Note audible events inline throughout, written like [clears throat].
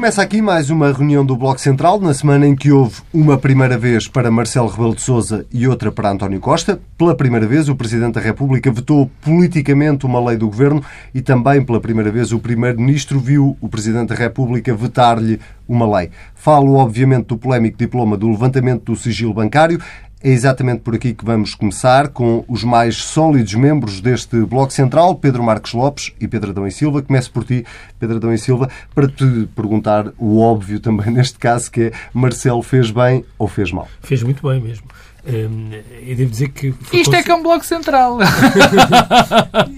Começa aqui mais uma reunião do Bloco Central, na semana em que houve uma primeira vez para Marcelo Rebelo de Sousa e outra para António Costa. Pela primeira vez, o Presidente da República vetou politicamente uma lei do Governo e também pela primeira vez o Primeiro-Ministro viu o Presidente da República vetar-lhe uma lei. Falo, obviamente, do polémico diploma do levantamento do sigilo bancário. É exatamente por aqui que vamos começar com os mais sólidos membros deste Bloco Central, Pedro Marcos Lopes e Pedro Adão e Silva. Começo por ti, Pedro Adão e Silva, para te perguntar o óbvio também [laughs] neste caso, que é Marcelo fez bem ou fez mal? Fez muito bem mesmo. Hum, eu devo dizer que... Isto com... é que é um Bloco Central! [laughs]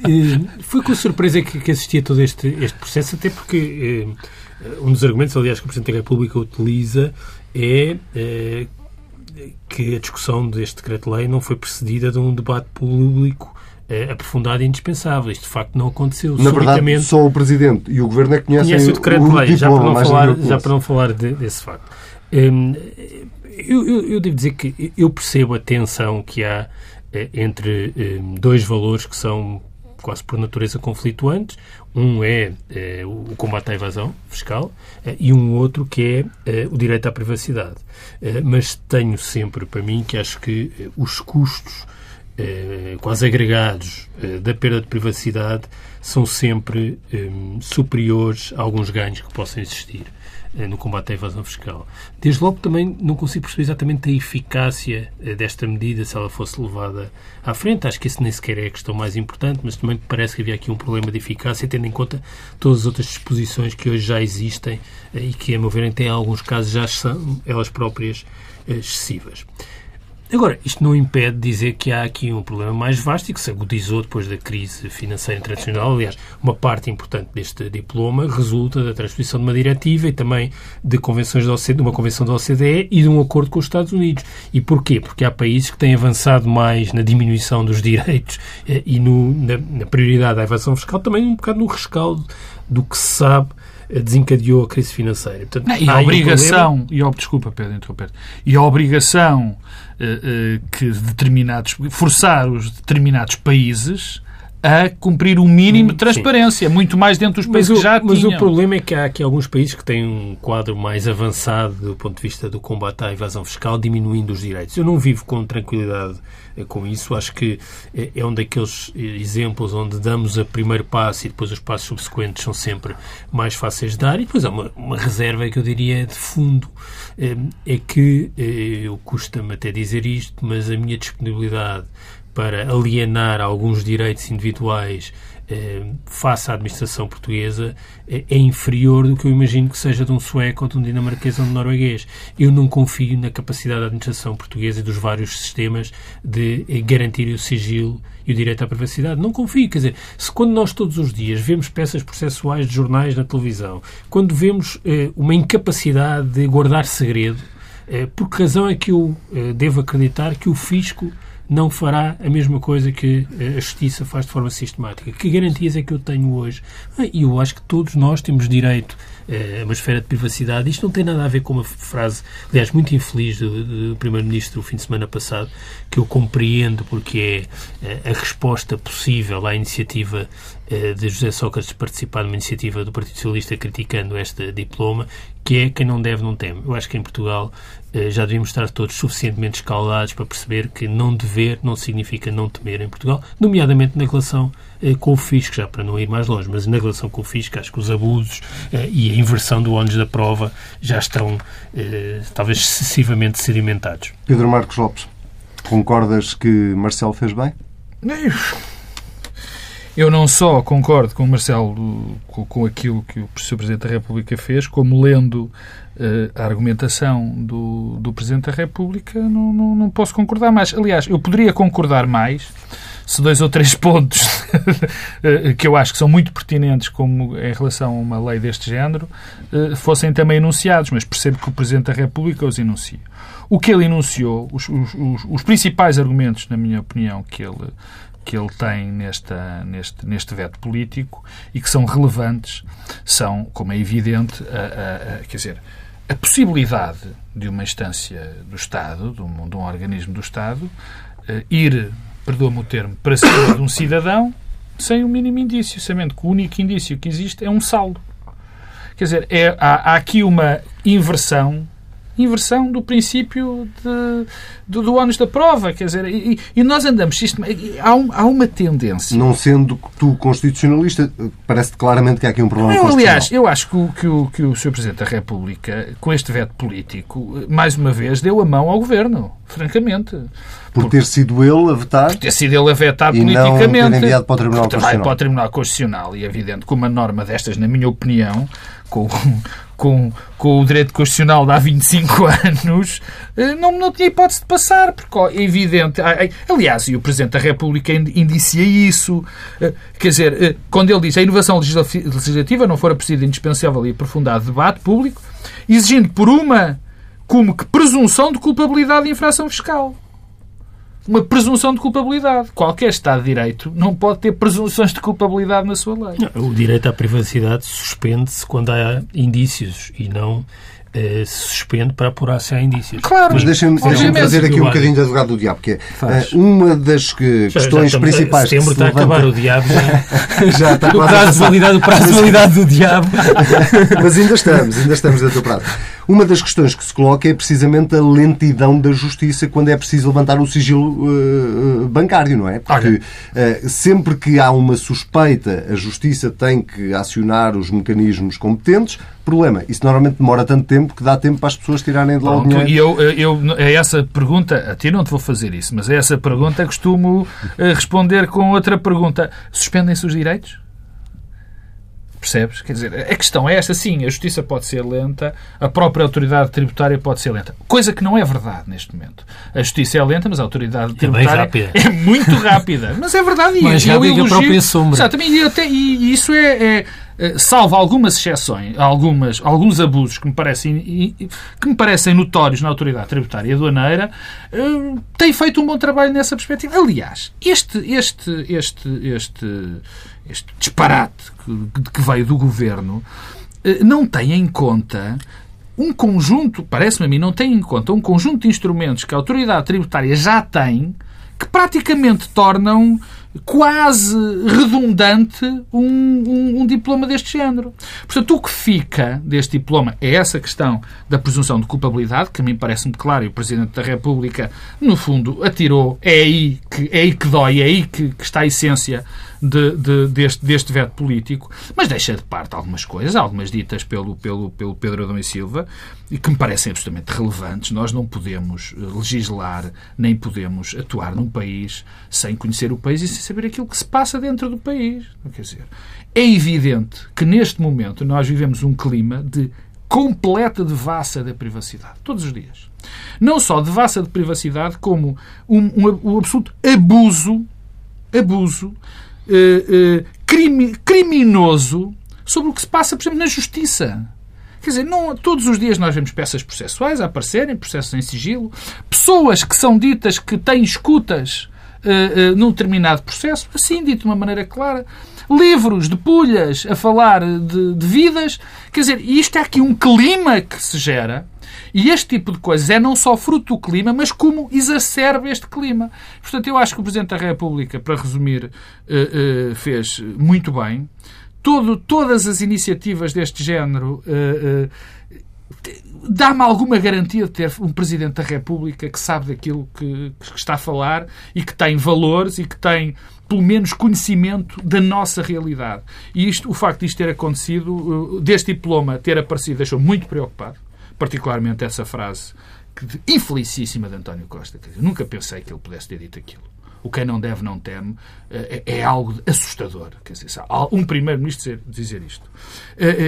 Hum, foi com surpresa que, assisti a todo este, este processo, até porque hum, um dos argumentos, aliás, que o Presidente da República utiliza é eh, que a discussão deste decreto-lei não foi precedida de um debate público eh, aprofundado e indispensável. Isto, de facto, não aconteceu. Na verdade, só o Presidente e o Governo é que conhecem conhece o decreto-lei, já para não falar, já para não falar de, desse facto. Hum, eu, eu, eu, devo dizer que eu percebo a tensão que há eh, entre hum, dois valores que são quase por natureza conflituantes. Um é, é o combate à evasão fiscal é, e um outro que é, é o direito à privacidade. Mas tenho sempre para mim que acho que os custos quase agregados da perda de privacidade são sempre superiores a alguns ganhos que possam existir. Eh, no combate à evasão fiscal. Desde logo também não consigo perceber exatamente a eficácia eh, desta medida se ela fosse levada à frente. Acho que isso nem sequer é a questão mais importante, mas também parece que havia aqui um problema de eficácia, tendo em conta todas as outras disposições que hoje já existem eh, e que, a meu ver, em alguns casos já são elas próprias excessivas. Agora, isto não impede de dizer que há aqui um problema mais vasto e que se agudizou depois da crise financeira internacional. Aliás, uma parte importante deste diploma resulta da transposição de uma diretiva e também de convenções da OCDE, de uma convenção da OCDE e de um acordo com os Estados Unidos. E porquê? Porque há países que têm avançado mais na diminuição dos direitos eh, e no, na, na prioridade à evasão fiscal, também um bocado no rescaldo do que se sabe desencadeou a crise financeira. Portanto, e a obrigação, e, desculpa, Pedro, interromper, e a obrigação uh, uh, que determinados, forçar os determinados países a cumprir um mínimo de transparência, Sim. muito mais dentro dos países mas que já o, tinham. Mas o problema é que há aqui alguns países que têm um quadro mais avançado do ponto de vista do combate à evasão fiscal, diminuindo os direitos. Eu não vivo com tranquilidade eh, com isso. Acho que eh, é um daqueles eh, exemplos onde damos o primeiro passo e depois os passos subsequentes são sempre mais fáceis de dar. E depois há uma, uma reserva que eu diria de fundo. É que, eu custa-me até dizer isto, mas a minha disponibilidade para alienar alguns direitos individuais eh, face à administração portuguesa eh, é inferior do que eu imagino que seja de um sueco ou de um dinamarquês ou de um norueguês. Eu não confio na capacidade da administração portuguesa e dos vários sistemas de eh, garantir o sigilo e o direito à privacidade. Não confio. Quer dizer, se quando nós todos os dias vemos peças processuais de jornais na televisão, quando vemos uma incapacidade de guardar segredo, por que razão é que eu devo acreditar que o fisco não fará a mesma coisa que a Justiça faz de forma sistemática. Que garantias é que eu tenho hoje? Ah, e eu acho que todos nós temos direito eh, a uma esfera de privacidade. Isto não tem nada a ver com uma frase, aliás, muito infeliz do, do Primeiro-Ministro o fim de semana passado, que eu compreendo porque é eh, a resposta possível à iniciativa eh, de José Sócrates participar numa iniciativa do Partido Socialista criticando este diploma, que é quem não deve não teme. Eu acho que em Portugal eh, já devíamos estar todos suficientemente escaldados para perceber que não dever não significa não temer em Portugal, nomeadamente na relação eh, com o fisco, já para não ir mais longe, mas na relação com o fisco, acho que os abusos e a inversão do ónus da prova já estão talvez excessivamente sedimentados. Pedro Marcos Lopes, concordas que Marcelo fez bem? Eu não só concordo com o Marcelo com, com aquilo que o Sr. Presidente da República fez, como lendo uh, a argumentação do, do Presidente da República, não, não, não posso concordar mais. Aliás, eu poderia concordar mais se dois ou três pontos [laughs] eh, que eu acho que são muito pertinentes como em relação a uma lei deste género eh, fossem também enunciados, mas percebo que o Presidente da República os enuncia. O que ele enunciou, os, os, os principais argumentos, na minha opinião, que ele que ele tem nesta, neste, neste veto político e que são relevantes são, como é evidente, a, a, a, quer dizer, a possibilidade de uma instância do Estado, de um, de um organismo do Estado, uh, ir, perdoa-me o termo, para cima de um cidadão sem o mínimo indício, sabendo que o único indício que existe é um saldo. Quer dizer, é, há, há aqui uma inversão inversão do princípio de, do, do ónus da prova. Quer dizer, e, e nós andamos há, um, há, uma tendência. Não sendo tu constitucionalista, parece claramente que há aqui um problema eu, Aliás, eu acho que o, que, o, que o Sr. Presidente da República, com este veto político, mais uma vez deu a mão ao Governo, francamente. Por, por ter sido ele a vetar? Por ter sido ele a vetar e politicamente. Não ter enviado para o Tribunal Constitucional. Para o Tribunal Constitucional. E é evidente que uma norma destas, na minha opinião, com, com, com o direito constitucional de há 25 [laughs] anos, eh, não, não tinha hipótese de passar, porque é evidente. Aliás, e o Presidente da República indicia isso. Eh, quer dizer, eh, quando ele diz a inovação legislativa não fora preciso indispensável e aprofundado debate público, exigindo por uma como que presunção de culpabilidade de infração fiscal uma presunção de culpabilidade. Qualquer Estado de Direito não pode ter presunções de culpabilidade na sua lei. o direito à privacidade suspende-se quando há indícios e não eh, se suspende para apurar se há indícios. Claro, mas deixem-me deixem fazer aqui um bocadinho de advogado do diabo, que é uh, uma das que, já, questões já principais. Setembro que está levanta... a acabar o diabo. Já, [laughs] já está o prazo de validade, o prazo de validade do diabo. [laughs] mas ainda estamos, ainda estamos dentro do prazo. Uma das questões que se coloca é precisamente a lentidão da justiça quando é preciso levantar o sigilo uh, bancário, não é? Porque uh, sempre que há uma suspeita, a justiça tem que acionar os mecanismos competentes. Problema, isso normalmente demora tanto tempo que dá tempo para as pessoas tirarem de lá o dinheiro. E eu, eu, é essa pergunta, a ti não te vou fazer isso, mas é essa pergunta costumo responder com outra pergunta. Suspendem-se os direitos? Percebes? Quer dizer, a questão é esta, sim, a justiça pode ser lenta, a própria autoridade tributária pode ser lenta. Coisa que não é verdade neste momento. A justiça é lenta, mas a autoridade tributária é, é muito rápida. [laughs] Mas é verdade. Mais rápida que a própria sombra. Exatamente. E, até, e isso é, é eh, salvo algumas exceções, algumas, alguns abusos que me, parecem, que me parecem notórios na autoridade tributária e aduaneira, eh, tem feito um bom trabalho nessa perspectiva. Aliás, este, este, este, este, este disparate que, que veio do governo eh, não tem em conta um conjunto, parece-me a mim, não tem em conta um conjunto de instrumentos que a autoridade tributária já tem que praticamente tornam quase redundante um, um, um, diploma deste género. Portanto, o que fica deste diploma é essa questão da presunção de culpabilidade, que a mim parece-me claro, e o Presidente da República, no fundo, atirou. É aí que, é aí que dói, é aí que, que está a essência de, de, deste, deste veto político, mas deixa de parte algumas coisas, algumas ditas pelo, pelo, pelo Pedro Adão e Silva, e que me parecem absolutamente relevantes. Nós não podemos eh, legislar, nem podemos atuar num país sem conhecer o país e sem saber aquilo que se passa dentro do país. Quer dizer, é evidente que neste momento nós vivemos um clima de completa devassa da privacidade, todos os dias. Não só devassa de privacidade, como um, um, um absoluto abuso, abuso eh, eh, crime, criminoso sobre o que se passa, por exemplo, na justiça. Quer dizer, não, todos os dias nós vemos peças processuais a aparecerem, processos em sigilo, pessoas que são ditas que têm escutas uh, uh, num determinado processo, assim dito de uma maneira clara, livros de pulhas a falar de, de vidas. Quer dizer, isto é aqui um clima que se gera e este tipo de coisas é não só fruto do clima, mas como exacerba este clima. Portanto, eu acho que o Presidente da República, para resumir, eh, eh, fez muito bem. Todo, todas as iniciativas deste género eh, dá-me alguma garantia de ter um Presidente da República que sabe daquilo que, que, está a falar e que tem valores e que tem, pelo menos, conhecimento da nossa realidade. E isto, o facto de isto ter acontecido, deste diploma ter aparecido, deixou muito preocupado particularmente essa frase infelicíssima de António Costa. Dizer, nunca pensei que ele pudesse ter dito aquilo. O quem não deve não teme, é, é algo assustador. Quer dizer, um primeiro-ministro dizer isto.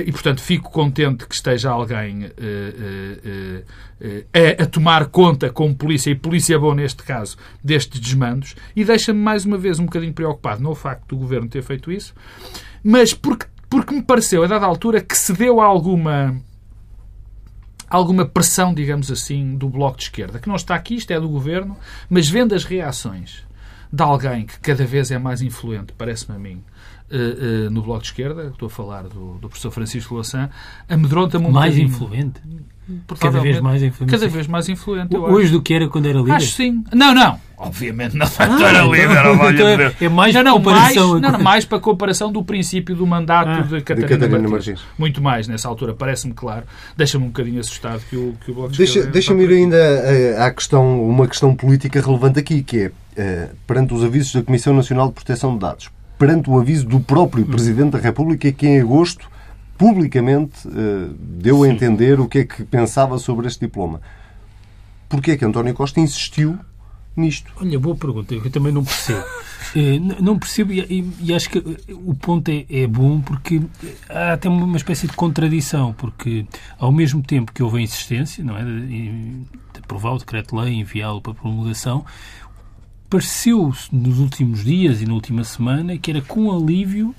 E, portanto, fico contente que esteja alguém a, a tomar conta com polícia, e polícia bom neste caso, destes desmandos, e deixa-me mais uma vez um bocadinho preocupado, não o facto do governo ter feito isso, mas porque, porque me pareceu, a dada altura, que se deu alguma alguma pressão, digamos assim, do Bloco de Esquerda, que não está aqui, isto é do Governo, mas vendo as reações de alguém que cada vez é mais influente, parece-me a mim, uh, uh, no Bloco de Esquerda, estou a falar do, do professor Francisco Louçã, amedronta-me um Mais influente? Cada vez mais influente. Cada vez mais influente, Hoje do que era quando era líder? Acho sim. Não, não. Obviamente não ah, era líder. Não, então é, é mais não, não, comparação mais, não, mais para comparação do princípio do mandato ah, de Catarina, de Catarina Martins. Muito mais nessa altura, parece-me claro. Deixa-me um bocadinho assustado que o, que o Bloco de Deixa, Deixa-me ir ainda eh, à questão, uma questão política relevante aqui, que é, eh, perante os avisos da Comissão Nacional de Proteção de Dados, perante o aviso do próprio Presidente da República, que em agosto publicamente uh, deu Sim. a entender o que é que pensava sobre este diploma. Porquê é que António Costa insistiu nisto? Olha, boa pergunta, eu também não percebo. [laughs] Eh, não percebo e, e, acho que o ponto é, é, bom porque há até uma espécie de contradição, porque ao mesmo tempo que houve a insistência não é, de, aprovar o decreto-lei e enviá-lo para promulgação, pareceu nos últimos dias e na última semana que era com alívio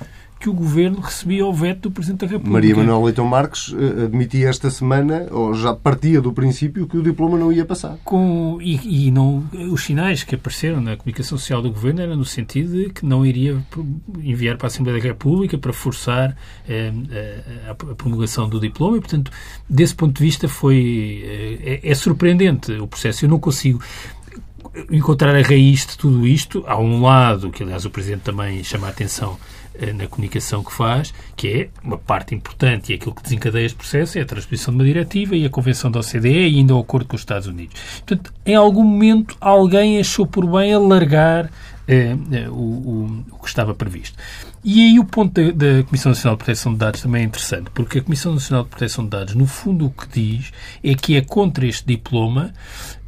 que o Governo recebia o veto do Presidente da República. Maria Manuel Leitão Marques eh, admitia esta semana, ou já partia do princípio, que o diploma não ia passar. Com, e, e não, os sinais que apareceram na comunicação social do Governo eram no sentido de que não iria enviar para a Assembleia da República para forçar eh, a, a, promulgação do diploma e, portanto, desse ponto de vista foi eh, é, é surpreendente o processo. Eu não consigo encontrar a raiz de tudo isto. Há um lado, que aliás o Presidente também chama a atenção eh, na comunicação que faz, que é uma parte importante e aquilo que desencadeia este processo é a transposição de uma diretiva e a Convenção da OCDE e ainda o acordo com os Estados Unidos. Portanto, em algum momento alguém achou por bem alargar eh, eh, o, o, o, que estava previsto. E aí o ponto da, da, Comissão Nacional de Proteção de Dados também é interessante, porque a Comissão Nacional de Proteção de Dados, no fundo, o que diz é que é contra este diploma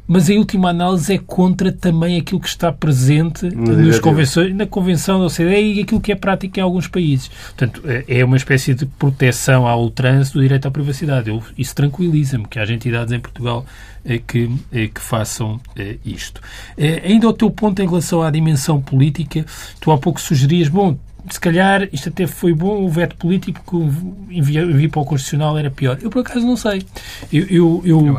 mas em última análise é contra também aquilo que está presente nas convenções, na Convenção da OCDE e aquilo que é prático em alguns países. Portanto, é, é uma espécie de proteção ao ultrance do direito à privacidade. Eu, isso tranquiliza-me que haja entidades em Portugal eh, que, eh, que façam eh, isto. Ainda ao teu ponto em relação à dimensão política, tu há pouco sugerias, bom, se calhar isto até foi bom, o veto político que enviar para o Constitucional era pior. Eu, por acaso, não sei. Eu, eu, eu,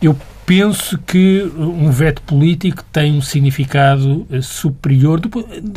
eu penso que um veto político tem um significado eh, superior, do,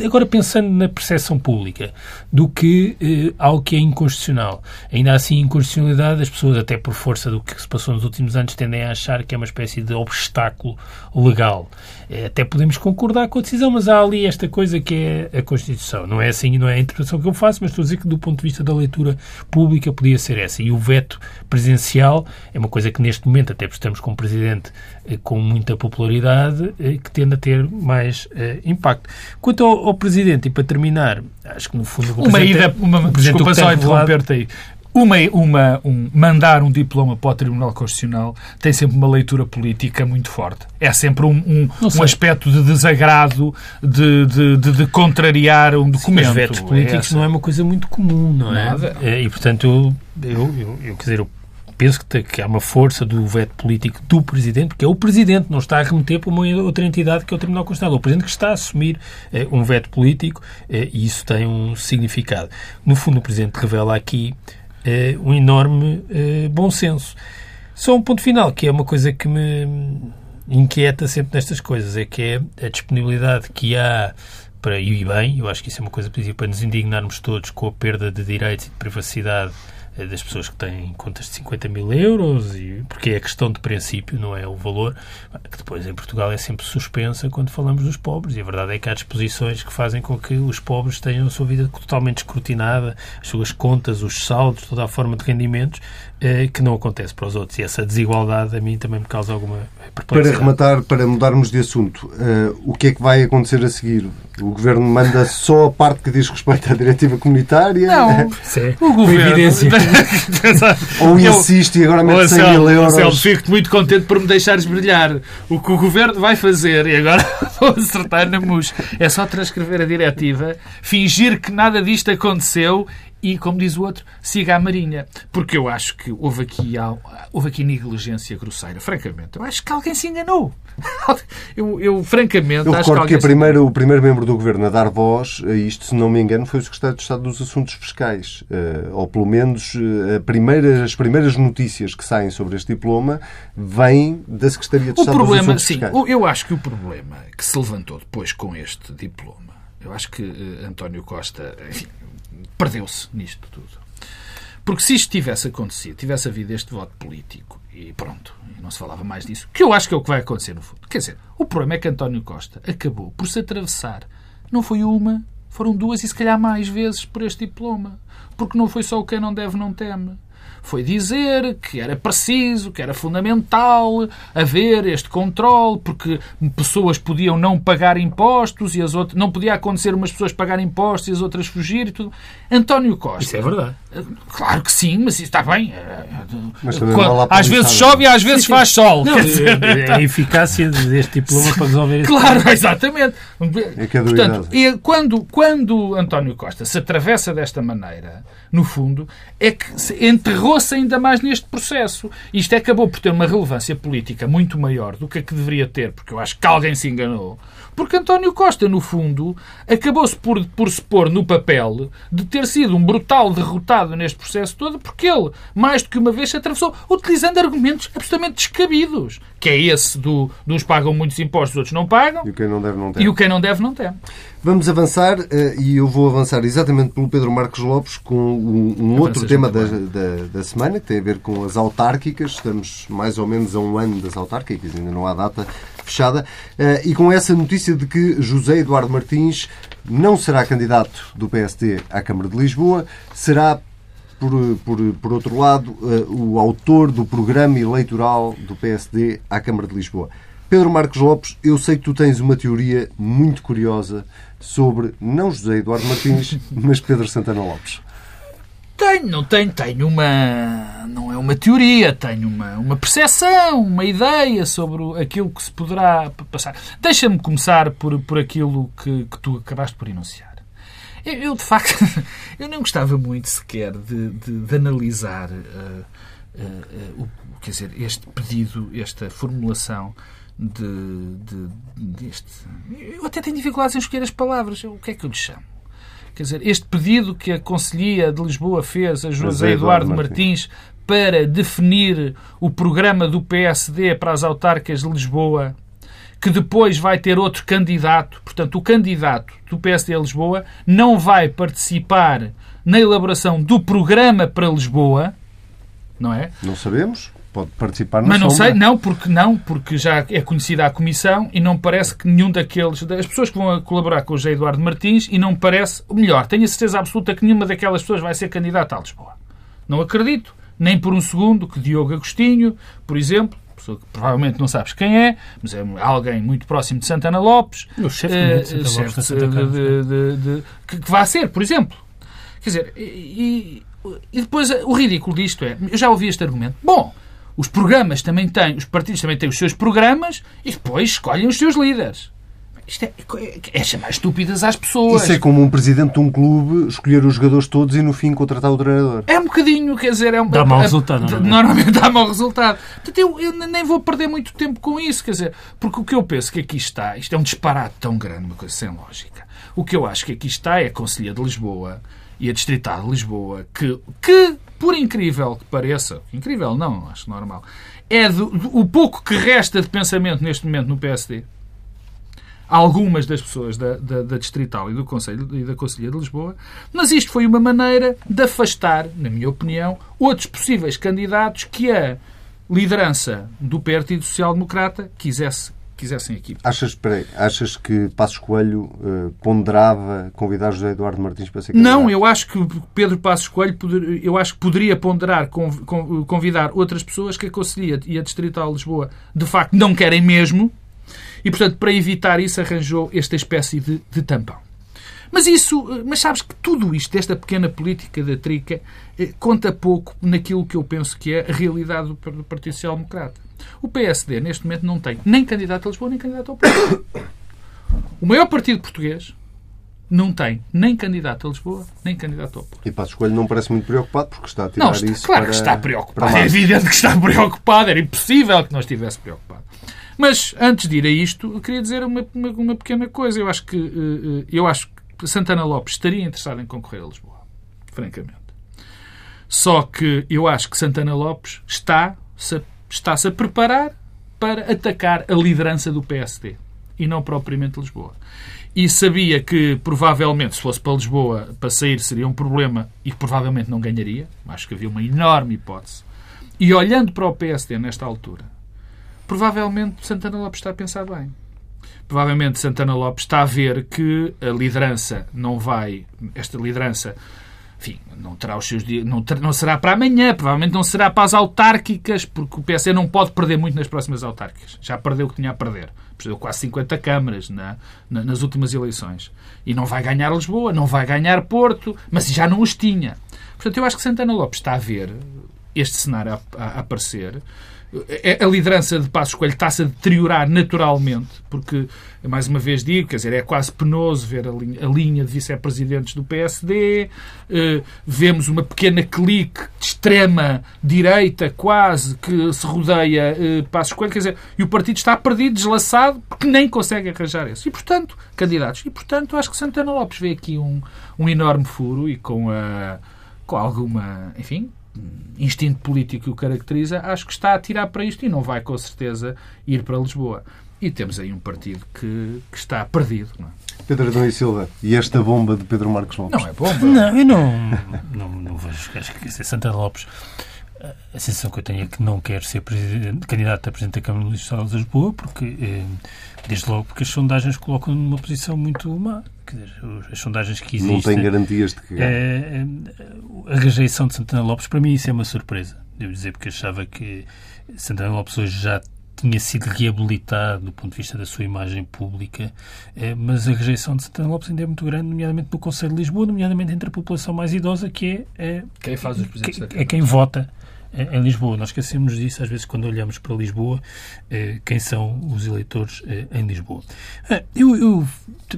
agora pensando na percepção pública, do que eh, algo que é inconstitucional. Ainda assim, inconstitucionalidade, as pessoas, até por força do que se passou nos últimos anos, tendem a achar que é uma espécie de obstáculo legal. Eh, até podemos concordar com a decisão, mas há ali esta coisa que é a Constituição. Não é assim, não é a interpretação que eu faço, mas estou a dizer que do ponto de vista da leitura pública podia ser essa. E o veto presidencial é uma coisa que neste momento, até porque estamos com um Presidente eh, com muita popularidade eh, que tende a ter mais uh, impacto. Quanto ao, ao, presidente, e para terminar, acho que no fundo... Uma ida, uma, desculpa só interromper-te aí. Uma, uma, um, mandar um diploma para o Tribunal Constitucional tem sempre uma leitura política muito forte. É sempre um, um, um aspecto de desagrado, de, de, de, de contrariar um documento. Sim, mas vetos políticos é não é uma coisa muito comum, não é? Nada. E, portanto, eu, eu, eu, eu quer dizer, eu penso que, que há uma força do veto político do Presidente, porque é o Presidente, não está a remeter para uma outra entidade que é o Tribunal Constitucional. É o Presidente que está a assumir eh, um veto político eh, e isso tem um significado. No fundo, o Presidente revela aqui eh, um enorme bom senso. Só um ponto final, que é uma coisa que me inquieta sempre nestas coisas, é que é a disponibilidade que há para, e bem, eu acho que isso é uma coisa positiva, para nos indignarmos todos com a perda de direitos e de privacidade das pessoas que têm contas de 50 mil euros, e, porque é questão de princípio, não é o valor, que depois em Portugal é sempre suspensa quando falamos dos pobres. E a verdade é que há disposições que fazem com que os pobres tenham a sua vida totalmente escrutinada, as suas contas, os saldos, toda a forma de rendimentos, eh, que não acontece para os outros. E essa desigualdade a mim também me causa alguma Para rematar, para mudarmos de assunto, uh, o que é que vai acontecer a seguir? O Governo manda só a parte que diz respeito à diretiva comunitária? Não, Sim. o Governo... [laughs] ou insiste e agora mete 100 mil euros. Marcelo, fico muito contente por me deixares brilhar. O que o Governo vai fazer, e agora [laughs] vou acertar na mus, é só transcrever a diretiva, fingir que nada disto aconteceu e, como diz o outro, siga a Marinha. Porque eu acho que houve aqui, houve aqui negligência grosseira. Francamente, eu acho que alguém se enganou. [laughs] Eu, eu francamente, eu acho que, que a primeira, o primeiro membro do governo a dar voz a isto, se não me engano, foi o secretário de Estado dos Assuntos Fiscais. Uh, ou pelo menos uh, primeira, as primeiras notícias que saem sobre este diploma vêm da Secretaria de o Estado problema, dos Assuntos sim, Fiscais. Eu acho que o problema que se levantou depois com este diploma, eu acho que uh, António Costa, enfim, perdeu-se nisto tudo. Porque se isto tivesse acontecido, tivesse havido este voto político e pronto, não se falava mais disso, que eu acho que é o que vai acontecer no fundo. Quer dizer, o problema é que António Costa acabou por se atravessar. Não foi uma, foram duas e se calhar mais vezes por este diploma. Porque não foi só o quem não deve não teme foi dizer que era preciso, que era fundamental haver este controle, porque pessoas podiam não pagar impostos e as outras não podia acontecer umas pessoas pagarem impostos e as outras fugir e tudo. António Costa. Isso é verdade. Claro que sim, mas isso está bem. Mas Quando, às vezes chove e às vezes sim, sim. faz sol. Não, é, é a [laughs] eficácia deste diploma para resolver isso. Claro, exatamente. É que é Portanto, quando, quando António Costa se atravessa desta maneira, no fundo, é que enterrou-se ainda mais neste processo. Isto acabou por ter uma relevância política muito maior do que a que deveria ter, porque eu acho que alguém se enganou. Porque António Costa, no fundo, acabou-se por, por se pôr no papel de ter sido um brutal derrotado neste processo todo, porque ele, mais do que uma vez, se atravessou utilizando argumentos absolutamente descabidos, que é esse do, de uns pagam muitos impostos, outros não pagam. E o quem não deve não tem. E o quem não deve não tem. Vamos avançar, eh, e eu vou avançar exatamente pelo Pedro Marcos Lopes com um, um outro tema da, da, da, semana, que tem a ver com as autárquicas. Estamos mais ou menos a um ano das autárquicas, ainda não há data fechada. Eh, e com essa notícia de que José Eduardo Martins não será candidato do PSD à Câmara de Lisboa, será por, por, por outro lado, eh, o autor do programa eleitoral do PSD à Câmara de Lisboa. Pedro Marcos Lopes, eu sei que tu tens uma teoria muito curiosa sobre, não José Eduardo Martins, [laughs] mas Pedro Santana Lopes. Tenho, não tenho, tenho uma. Não é uma teoria, tenho uma, uma percepção, uma ideia sobre aquilo que se poderá passar. Deixa-me começar por, por aquilo que, que tu acabaste por enunciar. Eu, eu, de facto, [laughs] eu não gostava muito sequer de, de, de analisar uh, uh, uh, o, quer dizer, este pedido, esta formulação de, de. Eu até tenho dificuldades em escolher as palavras. O que é que eu lhe chamo? Quer dizer, este pedido que a Conselhia de Lisboa fez a José Eduardo Martins para definir o programa do PSD para as autárquicas de Lisboa, que depois vai ter outro candidato. Portanto, o candidato do PSD a Lisboa não vai participar na elaboração do programa para Lisboa, não é? Não sabemos. Pode participar na Mas não sombra. sei, não, porque não, porque já é conhecida a Comissão e não parece que nenhum daqueles, das pessoas que vão colaborar com o José Eduardo Martins, e não parece, ou melhor, tenho a certeza absoluta que nenhuma daquelas pessoas vai ser candidata a Lisboa. Não acredito, nem por um segundo, que Diogo Agostinho, por exemplo, pessoa que provavelmente não sabes quem é, mas é alguém muito próximo de Santana Lopes, o chefe de Lopes de, que, que vai ser, por exemplo. Quer dizer, e, e depois o ridículo disto é, eu já ouvi este argumento, bom, os programas também têm, os partidos também têm os seus programas e depois escolhem os seus líderes. Isto é, é, é chamar estúpidas às pessoas. Isso é como um presidente de um clube escolher os jogadores todos e no fim contratar o treinador. É um bocadinho, quer dizer, é um Dá mau resultado. Não é? Normalmente dá mau resultado. Portanto, eu, eu, nem vou perder muito tempo com isso, quer dizer, porque o que eu penso que aqui está, isto é um disparate tão grande, uma coisa sem lógica. O que eu acho que aqui está é a Conselhia de Lisboa e a Distrital de Lisboa, que, que por incrível que pareça, incrível não, acho normal, é do, do, o pouco que resta de pensamento neste momento no PSD. Algumas das pessoas da, da, da Distrital e do Conselho e da Conselhia de Lisboa, mas isto foi uma maneira de afastar, na minha opinião, outros possíveis candidatos que a liderança do Partido Social Democrata quisesse quisessem aqui. Achas, peraí, achas que Passos Coelho uh, ponderava convidar José Eduardo Martins para ser candidato? Não, eu acho que Pedro Passos Coelho poder, eu acho que poderia ponderar convidar outras pessoas que a Conselhia e a Distrital de Lisboa de facto não querem mesmo e, portanto, para evitar isso arranjou esta espécie de, de tampão. Mas isso, mas sabes que tudo isto, desta pequena política da trica, eh, conta pouco naquilo que eu penso que é a realidade do Partido Social Democrata. O PSD, neste momento, não tem nem candidato a Lisboa, nem candidato ao Porto. O maior partido português não tem nem candidato a Lisboa, nem candidato ao Porto. E Passos Coelho não parece muito preocupado porque está a tirar não, está, isso Claro para, que está preocupado. É evidente que está [laughs] preocupado. Era impossível que não estivesse preocupado. Mas, antes de ir a isto, eu queria dizer uma, uma, uma pequena coisa. Eu acho que uh, eu acho que Santana Lopes estaria interessado em concorrer a Lisboa. Francamente. Só que eu acho que Santana Lopes está-se está-se a preparar para atacar a liderança do PSD e não propriamente Lisboa e sabia que provavelmente, se fosse para Lisboa, para sair seria um problema e provavelmente não ganharia. Acho que havia uma enorme hipótese. E olhando para o PSD nesta altura, provavelmente Santana Lopes está a pensar bem. Provavelmente Santana Lopes está a ver que a liderança não vai, esta liderança enfim, não terá os seus dias, não, ter, não será para amanhã, provavelmente não será para as autárquicas, porque o PSD não pode perder muito nas próximas autárquicas. Já perdeu o que tinha a perder. Perdeu quase 50 câmaras na, na, nas últimas eleições. E não vai ganhar Lisboa, não vai ganhar Porto, mas já não os tinha. Portanto, eu acho que Santana Lopes está a ver este cenário a, a, aparecer a liderança de Passos Coelho está-se a deteriorar naturalmente, porque, mais uma vez digo, quer dizer, é quase penoso ver a linha, a linha de vice-presidentes do PSD, uh, vemos uma pequena clique de extrema direita, quase, que se rodeia uh, Passos Coelho, quer dizer, e o partido está perdido, deslaçado, porque nem consegue arranjar isso. E, portanto, candidatos. E, portanto, acho que Santana Lopes vê aqui um, um enorme furo e com, a, com alguma, enfim, instinto político que o caracteriza, acho que está a tirar para isto e não vai com certeza ir para Lisboa. E temos aí um partido que, que está perdido. Não é? Pedro Adão e Silva, e esta bomba de Pedro Marcos Lopes? Não é bomba. Não, eu não, [laughs] não, não vejo. Acho que ser Santana Lopes, a sensação que eu tenho é que não quer ser candidato a Presidente da Câmara Municipal de Lisboa, porque, eh, desde logo, porque as sondagens colocam numa posição muito má. Dizer, as sondagens que existem... Não tem garantias de que... É, a rejeição de Santana Lopes, para mim, isso é uma surpresa. Devo dizer, porque achava que Santana Lopes hoje já tinha sido reabilitado do ponto de vista da sua imagem pública, é, mas a rejeição de Santana Lopes ainda é muito grande, nomeadamente no Conselho de Lisboa, nomeadamente entre a população mais idosa, que é, é quem faz os que, é quem vota em Lisboa. Nós esquecemos disso, às vezes, quando olhamos para Lisboa, eh, quem são os eleitores eh, em Lisboa. Ah, eu, eu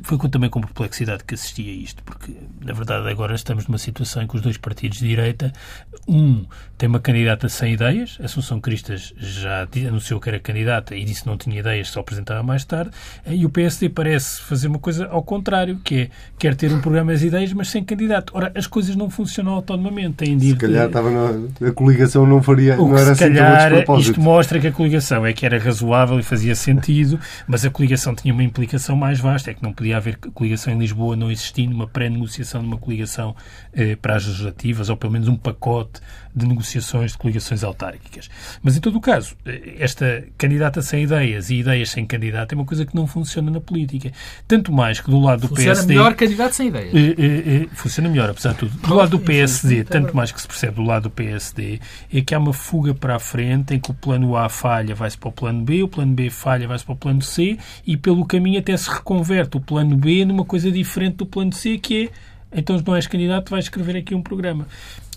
foi também com perplexidade que assisti a isto, porque, na verdade, agora estamos numa situação em que os dois partidos de direita, um tem uma candidata sem ideias, Assunção Cristas já anunciou que era candidata e disse que não tinha ideias, só apresentava mais tarde, eh, e o PSD parece fazer uma coisa ao contrário, que é, quer ter um programa de ideias, mas sem candidato. Ora, as coisas não funcionam autonomamente. Têm de Se calhar estava na, a coligação coligação não faria, o não era se assim calhar, Isto mostra que a coligação é que era razoável e fazia sentido, mas a coligação tinha uma implicação mais vasta, é que não podia haver coligação em Lisboa não existindo uma pré-negociação de uma coligação eh, para as legislativas, ou pelo menos um pacote de negociações de coligações autárquicas. Mas, em todo o caso, eh, esta candidata sem ideias e ideias sem candidato é uma coisa que não funciona na política. Tanto mais que do lado do funciona PSD... Funciona melhor candidato sem ideias. Eh, eh, funciona melhor, apesar de tudo. Do lado do PSD, tanto mais que se percebe do lado do PSD, é que há uma fuga para a frente em que o plano A falha, vai-se para o plano B, o plano B falha, vai-se para o plano C e pelo caminho até se reconverte o plano B numa coisa diferente do plano C, que é então não és candidato, vais escrever aqui um programa.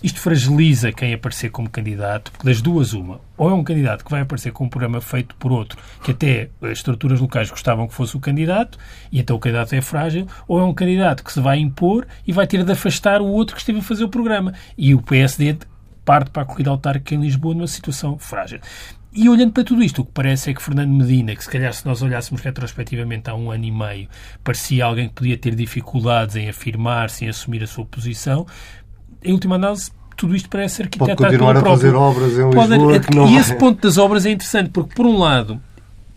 Isto fragiliza quem aparecer como candidato, porque das duas, uma. Ou é um candidato que vai aparecer com um programa feito por outro, que até as estruturas locais gostavam que fosse o candidato, e então o candidato é frágil, ou é um candidato que se vai impor e vai ter de afastar o outro que esteve a fazer o programa. E o PSD parte para a corrida autárquica em Lisboa numa situação frágil. E olhando para tudo isto, o que parece é que Fernando Medina, que se calhar se nós olhássemos retrospectivamente há um ano e meio, parecia alguém que podia ter dificuldades em afirmar-se, em assumir a sua posição, em última análise, tudo isto parece ser arquitetado Pode continuar a fazer obras em Lisboa. Pode, não... E esse ponto das obras é interessante, porque, por um lado,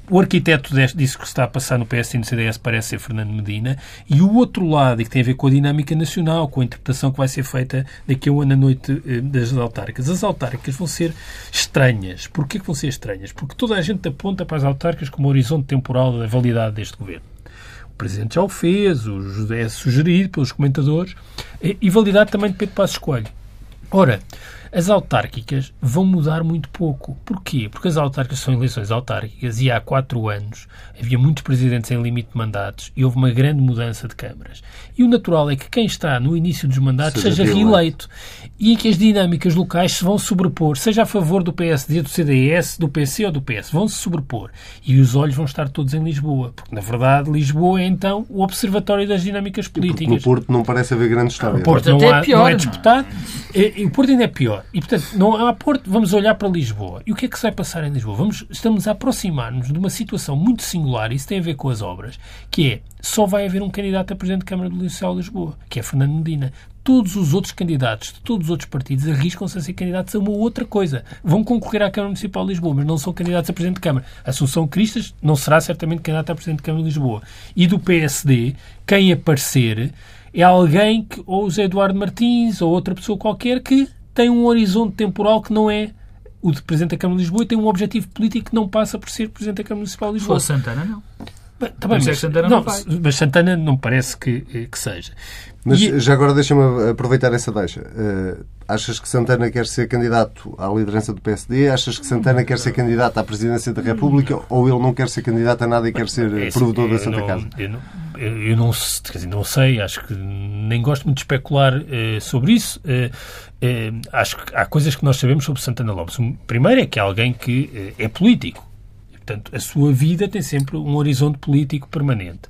o arquiteto disso que está a passar no PS e no CDS parece ser Fernando Medina, e o outro lado, e que tem a ver com a dinâmica nacional, com a interpretação que vai ser feita daqui a um ano à noite eh, das autárquicas. As autárquicas vão ser estranhas. Porquê que vão ser estranhas? Porque toda a gente aponta para as autárquicas como horizonte temporal da validade deste governo. O Presidente já o fez, o é sugerido pelos comentadores, e validade também de Pedro Passos Coelho. Ora, As autárquicas vão mudar muito pouco. Porquê? Porque as autárquicas são eleições autárquicas e há quatro anos havia muitos presidentes em limite de mandatos e houve uma grande mudança de câmaras. E o natural é que quem está no início dos mandatos seja, seja reeleito e que as dinâmicas locais se vão sobrepor, seja a favor do PSD, do CDS, do PC ou do PS, vão se sobrepor. E os olhos vão estar todos em Lisboa, porque na verdade Lisboa é então o observatório das dinâmicas políticas. no Porto não parece haver grande história. O Porto não, é, pior, não é disputado. E, o Porto ainda é pior. E portanto, não há Porto, vamos olhar para Lisboa. E o que é que se vai passar em Lisboa? Vamos, estamos a aproximar-nos de uma situação muito singular, e isso tem a ver com as obras, que é só vai haver um candidato a Presidente da Câmara do Liceu de Lisboa, que é Fernando Medina todos os outros candidatos de todos os outros partidos arriscam-se a ser candidatos a uma outra coisa. Vão concorrer à Câmara Municipal de Lisboa, mas não são candidatos a Presidente de Câmara. Assunção Cristas não será certamente candidato a Presidente de Câmara de Lisboa. E do PSD, quem aparecer é alguém que, ou o José Eduardo Martins, ou outra pessoa qualquer, que tem um horizonte temporal que não é o de Presidente da Câmara de Lisboa e tem um objetivo político que não passa por ser Presidente da Câmara Municipal de Lisboa. Ou Santana, não. Bem, tá mas, Santana não, não mas Santana não parece que, eh, que seja. Mas e... já agora deixa-me aproveitar essa deixa. Uh, achas que Santana quer ser candidato à liderança do PSD? Achas que Santana quer ser candidato à presidência da República? Ou ele não quer ser candidato a nada e quer ser é, provedor da Santa não, Casa? Eu não, dizer, não, sei, acho que nem gosto muito de especular uh, sobre isso. Uh, acho que há coisas que nós sabemos sobre Santana Lopes. Primeiro é que é alguém que é político Portanto, a sua vida tem sempre um horizonte político permanente.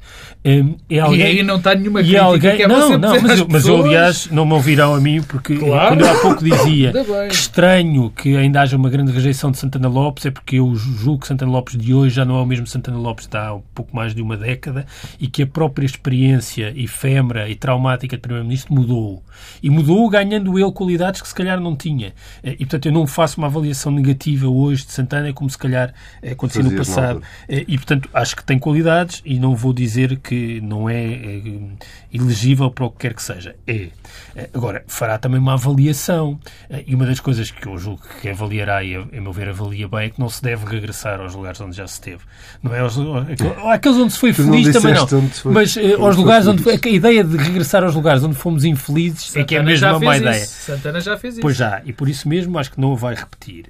Um, é alguém, e aí não está nenhuma crítica alguém, que é não, não, mas, eu, mas eu, aliás, não me ouvirão a mim, porque claro. quando eu há pouco [laughs] dizia que estranho que ainda haja uma grande rejeição de Santana Lopes, é porque eu julgo que Santana Lopes de hoje já não é o mesmo Santana Lopes de há um pouco mais de uma década e que a própria experiência efêmera e traumática de Primeiro-Ministro mudou. E mudou ganhando ele qualidades que se calhar não tinha. Eh, e, portanto, eu não faço uma avaliação negativa hoje de Santana como se calhar aconteceu no passado. Eh, e, portanto, acho que tem qualidades e não vou dizer que não é, é elegível para o que quer que seja. É. Eh, agora, fará também uma avaliação. Eh, e uma das coisas que eu julgo que avaliará, e a meu ver avalia bem, é que não se deve regressar aos lugares onde já se esteve. Não é aos, aqueles onde se foi feliz também não. Foi, mas foi, aos lugares onde a ideia de regressar aos lugares onde fomos infelizes Santana é que é mesmo uma má ideia. Santana já fez isso. Pois já, e por isso mesmo acho que não o vai repetir.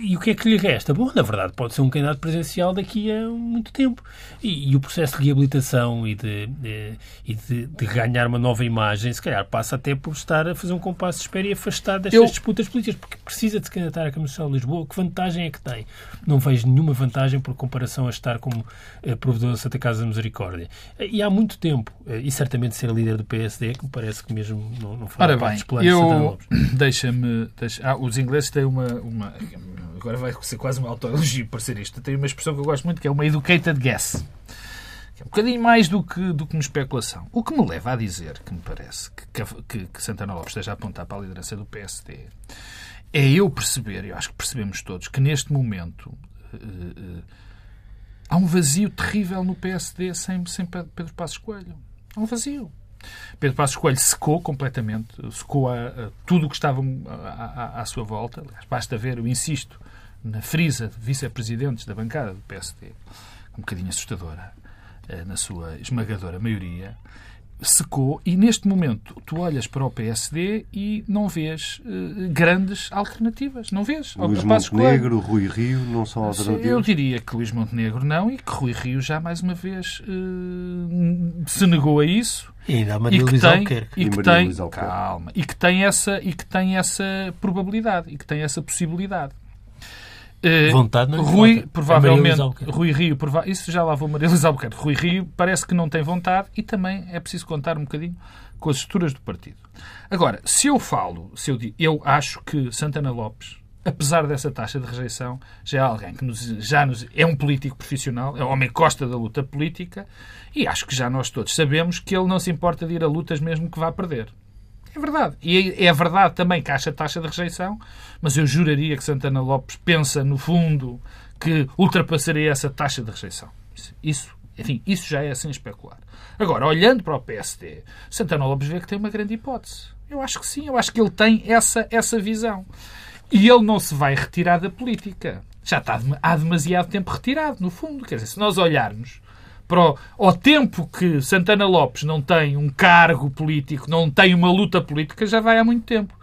E o que é que lhe resta? Bom, na verdade, pode ser um candidato presencial daqui a muito tempo. E, e o processo de reabilitação e, de, de, e de, de, ganhar uma nova imagem, se calhar, passa até por estar a fazer um compasso de espera e afastar destas Eu... disputas políticas, porque precisa de se candidatar à Câmara de Lisboa. Que vantagem é que tem? Não vejo nenhuma vantagem por comparação a estar como eh, provedor da Santa Casa da Misericórdia. E há muito tempo. Eh, e certamente ser líder do PSD, que me parece que mesmo não, não foi Ora bem, dos planos eu... [coughs] Deixa-me... Deixa... Ah, os ingleses têm uma... uma agora vai ser quase uma autoelogio ser isto. Tem uma expressão que eu gosto muito que é uma educated guess. Que é um bocadinho mais do que, do que uma especulação. O que me leva a dizer que me parece que, que, que Santana Lopes esteja a apontar para a liderança do PSD é eu perceber, eu acho que percebemos todos, que neste momento uh, uh, há um vazio terrível no PSD sem, sem Pedro Passos Coelho. Há um vazio. Pedro Passos Coelho secou completamente, secou a, a tudo o que estava à, sua volta. Basta ver, eu insisto, na frisa de vice-presidentes da bancada do PSD, um bocadinho assustadora, eh, na sua esmagadora maioria, secou e neste momento tu olhas para o PSD e não vês uh, grandes alternativas. Não vês. Luís Montenegro, Rui Rio não são alternativas? Eu diria que Luís Montenegro não e que Rui Rio já mais uma vez uh, se negou a isso. E e que tem, e que tem, calma, e que tem essa e que tem essa probabilidade e que tem essa possibilidade. Uh, Vontade não Rui, falta. provavelmente, Rui Rio, prova isso já lá vou Maria Luísa Albuquerque. Rui Rio parece que não tem vontade e também é preciso contar um bocadinho com as estruturas do partido. Agora, se eu falo, se eu digo, eu acho que Santana Lopes, apesar dessa taxa de rejeição, já é alguém que nos, já nos, é um político profissional, é um homem que gosta da luta política e acho que já nós todos sabemos que ele não se importa de ir a lutas mesmo que vá perder. É verdade. E é verdade também que acha taxa de rejeição, mas eu juraria que Santana Lopes pensa, no fundo, que ultrapassaria essa taxa de rejeição. Isso, enfim, isso já é assim especular. Agora, olhando para o PSD, Santana Lopes vê que tem uma grande hipótese. Eu acho que sim, eu acho que ele tem essa, essa visão. E ele não se vai retirar da política. Já está há demasiado tempo retirado, no fundo. Quer dizer, se nós olharmos para o, ao tempo que Santana Lopes não tem um cargo político, não tem uma luta política, já vai há muito tempo.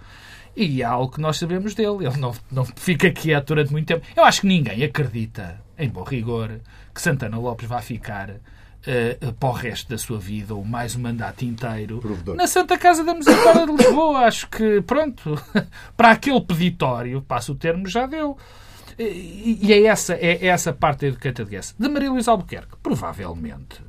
E há algo que nós sabemos dele. Ele não, não fica quieto durante muito tempo. Eu acho que ninguém acredita, em bom rigor, que Santana Lopes vai ficar uh, para o resto da sua vida, ou mais um mandato inteiro, Provedor. na Santa Casa da Misericórdia de Lisboa. Acho que, pronto, [laughs] para aquele peditório, passo o termo, já deu. E, é, essa, é essa parte da educata de Maria Luísa Albuquerque, provavelmente,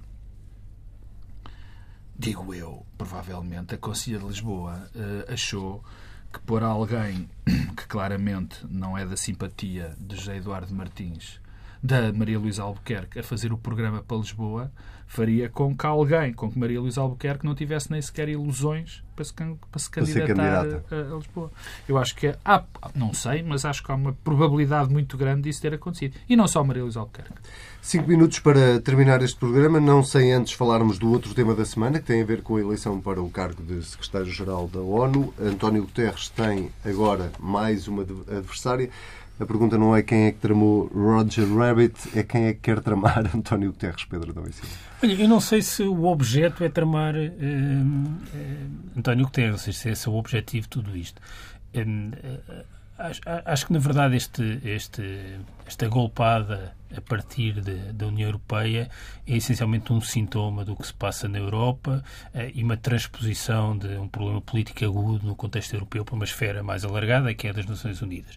digo eu, provavelmente, a Conselha de Lisboa uh, achou que por alguém [clears throat] que claramente não é da simpatia de José Eduardo Martins da Maria Luísa Albuquerque a fazer o programa para Lisboa faria com que alguém, com que Maria Luísa Albuquerque não tivesse nem sequer ilusões para se, para se candidatar a, a, Lisboa. Eu acho que há, não sei, mas acho que há uma probabilidade muito grande disso ter acontecido. E não só Maria Luísa Albuquerque. Cinco minutos para terminar este programa, não sem antes falarmos do outro tema da semana, que tem a ver com a eleição para o cargo de Secretário-Geral da ONU. António Guterres tem agora mais uma adversária. A pergunta não é quem é que tramou Roger Rabbit, é quem é que quer tramar [laughs] António Guterres, Pedro da Olha, eu não sei se o objeto é tramar uh, António Guterres, se esse é o objetivo de tudo isto. Uh, acho, acho, que, na verdade, este, este, esta golpada a partir de, da União Europeia é essencialmente um sintoma do que se passa na Europa e uma transposição de um problema político agudo no contexto europeu para uma esfera mais alargada, que é a das Nações Unidas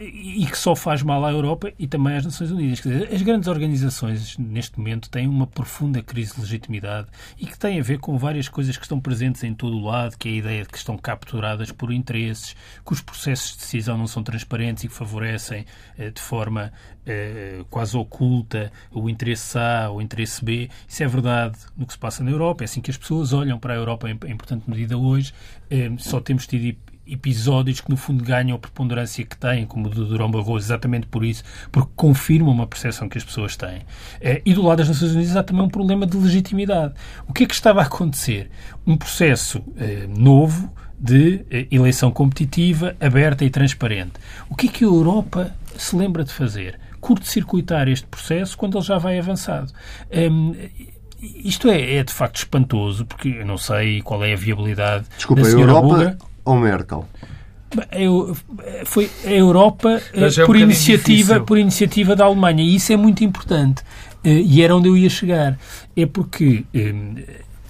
e que só faz mal à Europa e também às Nações Unidas. Quer dizer, as grandes organizações, neste momento, têm uma profunda crise de legitimidade e que tem a ver com várias coisas que estão presentes em todo o lado, que é a ideia de que estão capturadas por interesses, que os processos de decisão não são transparentes e que favorecem eh, de forma eh, quase oculta o interesse A ou o interesse B. Isso é verdade no que se passa na Europa. É assim que as pessoas olham para a Europa em, importante medida hoje. Eh, só temos tido episódios que, no fundo, ganham a preponderância que têm, como o do Durão Barroso, exatamente por isso, porque confirmam uma percepção que as pessoas têm. Eh, e do lado das Nações Unidas há também um problema de legitimidade. O que é que estava a acontecer? Um processo eh, novo de eh, eleição competitiva, aberta e transparente. O que é que a Europa se lembra de fazer? Curto-circuitar este processo quando ele já vai avançado. Um, isto é, é, de facto espantoso, porque eu não sei qual é a viabilidade Desculpa, da senhora a Europa, ou Merkel? Eu, foi a Europa é por, um iniciativa, por iniciativa da Alemanha e isso é muito importante eh, e era onde eu ia chegar. É porque, eh,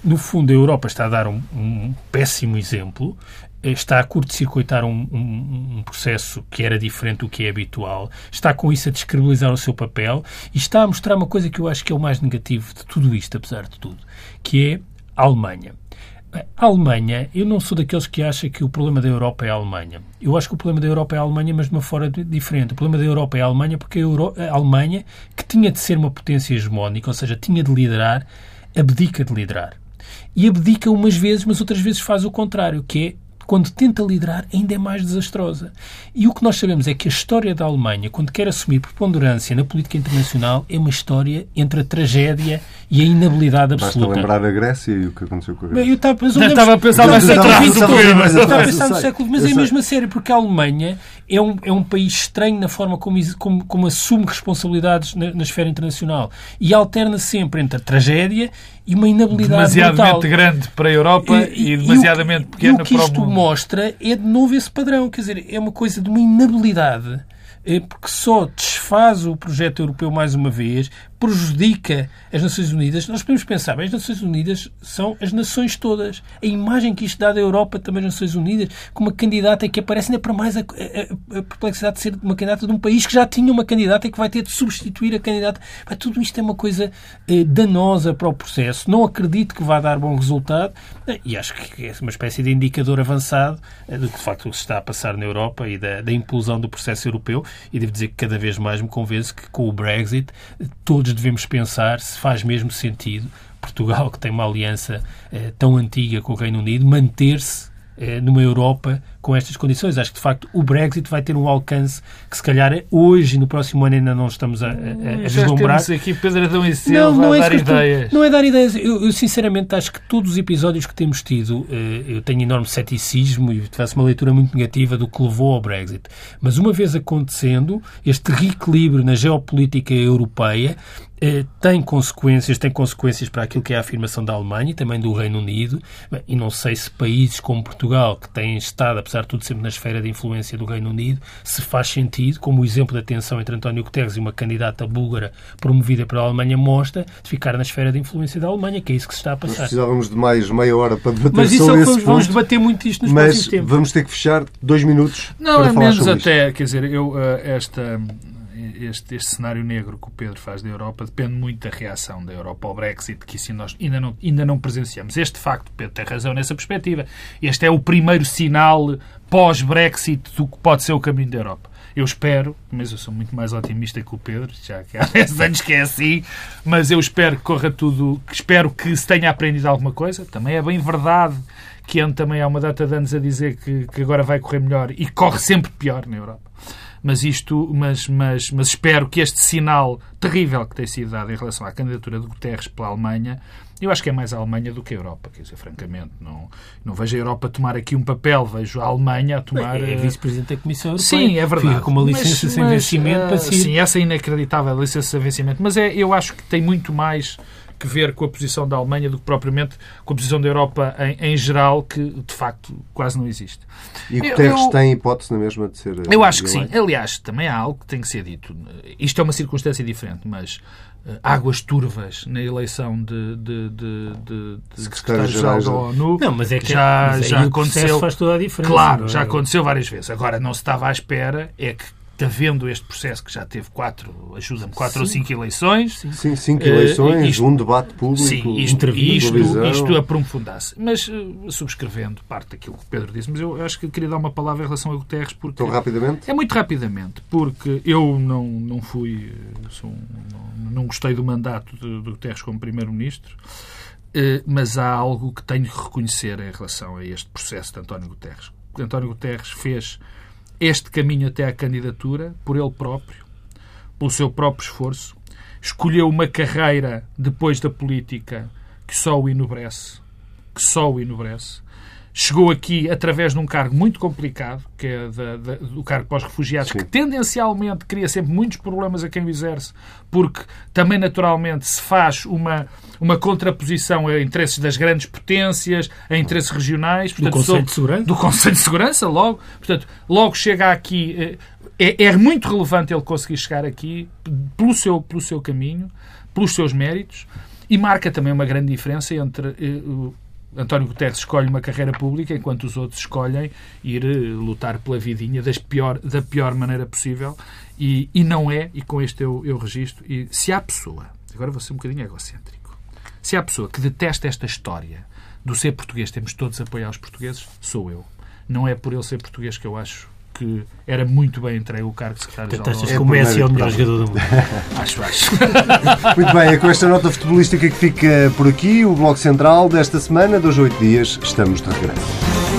no fundo, a Europa está a dar um, um péssimo exemplo, eh, está a curto-circuitar um, um, um, processo que era diferente do que é habitual, está com isso a descredibilizar o seu papel e está a mostrar uma coisa que eu acho que é o mais negativo de tudo isto, apesar de tudo, que é a Alemanha. A Alemanha, eu não sou daqueles que acha que o problema da Europa é a Alemanha. Eu acho que o problema da Europa é a Alemanha, mas de uma forma diferente. O problema da Europa é a Alemanha porque a, Euro a Alemanha, que tinha de ser uma potência hegemónica, ou seja, tinha de liderar, abdica de liderar. E abdica umas vezes, mas outras vezes faz o contrário, que é quando tenta liderar, ainda é mais desastrosa. E o que nós sabemos é que a história da Alemanha, quando quer assumir preponderância na política internacional, é uma história entre a tragédia e a inabilidade absoluta. Basta lembrar a Grécia e o que aconteceu com a Grécia. Eu estava, mas eu estava a pensar no século XX. Estava a pensar no século mas é mesmo a sério, porque a Alemanha é um, é um país estranho na forma como, como, como assume responsabilidades na, na esfera internacional e alterna sempre entre a tragédia e uma inabilidade Demasiadamente brutal. grande para a Europa e, e, e demasiadamente pequena para o mundo. Mostra é de novo esse padrão, quer dizer, é uma coisa de uma inabilidade eh, porque só desfaz o projeto europeu mais uma vez, prejudica as Nações Unidas. Nós podemos pensar, bem, as Nações Unidas são as nações todas. A imagem que isto dá da Europa também as Nações Unidas, com uma candidata que aparece ainda para mais a, a, a, perplexidade de ser uma candidata de um país que já tinha uma candidata e que vai ter de substituir a candidata. Tudo isto é uma coisa eh, danosa para o processo. Não acredito que vá dar bom resultado eh, e acho que é uma espécie de indicador avançado eh, do que de facto se está a passar na Europa e da, da implosão do processo europeu. E devo dizer que cada vez mais me convence que com o Brexit todos devemos pensar se faz mesmo sentido Portugal, que tem uma aliança eh, tão antiga com o Reino Unido, manter-se eh, numa Europa com estas condições. Acho que, de facto, o Brexit vai ter um alcance que, se calhar, hoje e no próximo ano ainda não estamos a, a, a hum, vislumbrar. aqui Pedradão e Silva não, não é dar ideias. Não é dar ideias. Eu, eu, sinceramente, acho que todos os episódios que temos tido, eh, eu tenho enorme ceticismo e faço uma leitura muito negativa do que levou ao Brexit. Mas, uma vez acontecendo, este reequilíbrio na geopolítica europeia eh, tem consequências, tem consequências para aquilo que é a afirmação da Alemanha e também do Reino Unido. E não sei se países como Portugal, que têm estado, apesar de tudo, sempre na esfera de influência do Reino Unido, se faz sentido, como o exemplo da tensão entre António Guterres e uma candidata búlgara promovida pela Alemanha mostra, de ficar na esfera de influência da Alemanha, que é isso que se está a passar. Nós precisávamos de mais meia hora para debater Mas isso sobre é esse vamos, vamos debater muito isto nos Mas próximos tempos. vamos ter que fechar dois minutos Não, para é falar menos sobre até, isto. quer dizer, eu, eh, esta, este, este cenário negro que o Pedro faz da Europa depende muito da reação da Europa ao Brexit, que isso nós ainda não, ainda não presenciamos. Este facto, Pedro tem razão nessa perspectiva. Este é o primeiro sinal pós-Brexit do que pode ser o caminho da Europa. Eu espero, mas eu sou muito mais otimista que o Pedro, já que há 10 anos que é assim, mas eu espero que corra tudo, espero que se tenha aprendido alguma coisa. Também é bem verdade que ando também há uma data de anos a dizer que, que agora vai correr melhor e corre sempre pior na Europa mas isto, mas, mas, mas espero que este sinal terrível que tem sido dado em relação à candidatura de Guterres pela Alemanha, eu acho que é mais a Alemanha do que a Europa, quer dizer, francamente, não, não vejo a Europa tomar aqui um papel, vejo a Alemanha a tomar... É, é vice-presidente da Comissão Europeia. Sim, é verdade. Fica com uma licença mas, sem mas, vencimento para si. Sim, essa é inacreditável, a licença sem vencimento, mas é, eu acho que tem muito mais que ver com a posição da Alemanha do que propriamente com a posição da Europa em, em geral, que de facto quase não existe. E Guterres eu, tem hipótese na mesma de ser. Eu acho que sim. Aliás, também há algo que tem que ser dito. Isto é uma circunstância diferente, mas águas turvas na eleição de, de, de, de, de secretário-geral da ONU. Não, mas é que já, mas já aconteceu. faz toda a diferença. Claro, já aconteceu várias vezes. Agora, não se estava à espera, é que havendo este processo que já teve quatro, ajuda-me, quatro cinco. ou cinco eleições. Sim, cinco eleições, uh, isto, um debate público, sim, isto, isto, isto aprofundar-se. Mas uh, subscrevendo parte daquilo que o Pedro disse, mas eu acho que queria dar uma palavra em relação a Guterres porque... Tão rapidamente? É muito rapidamente, porque eu não, não fui, sou, não, não gostei do mandato de, de Guterres como Primeiro-Ministro, uh, mas há algo que tenho que reconhecer em relação a este processo de António Guterres. António Guterres fez este caminho até à candidatura por ele próprio, pelo seu próprio esforço. Escolheu uma carreira depois da política que só o enobrece, que só o enobrece. Chegou aqui através de um cargo muito complicado, que é da, da, do cargo para os refugiados, Sim. que tendencialmente cria sempre muitos problemas a quem o exerce, porque também naturalmente se faz uma, uma contraposição a interesses das grandes potências, a interesses regionais. Portanto, do Conselho de Segurança? Do Conselho de Segurança, logo. Portanto, logo chega aqui. Eh, é, é muito relevante ele conseguir chegar aqui pelo seu, pelo seu caminho, pelos seus méritos, e marca também uma grande diferença entre uh, António Guterres escolhe uma carreira pública enquanto os outros escolhem ir uh, lutar pela vidinha das pior, da pior maneira possível e, e não é, e com este eu, eu registro, e se há pessoa, agora vou ser um bocadinho egocêntrico, se há pessoa que detesta esta história do ser português, temos todos a apoiar os portugueses, sou eu. Não é por ele ser português que eu acho que era muito bem entregue o cargo de secretário-geral. Achas que o Messi é o melhor jogador do mundo? [laughs] acho, acho. [laughs] Muito bem, é com esta nota futebolística que fica por aqui o Bloco Central desta semana, dos oito dias, estamos de regresso.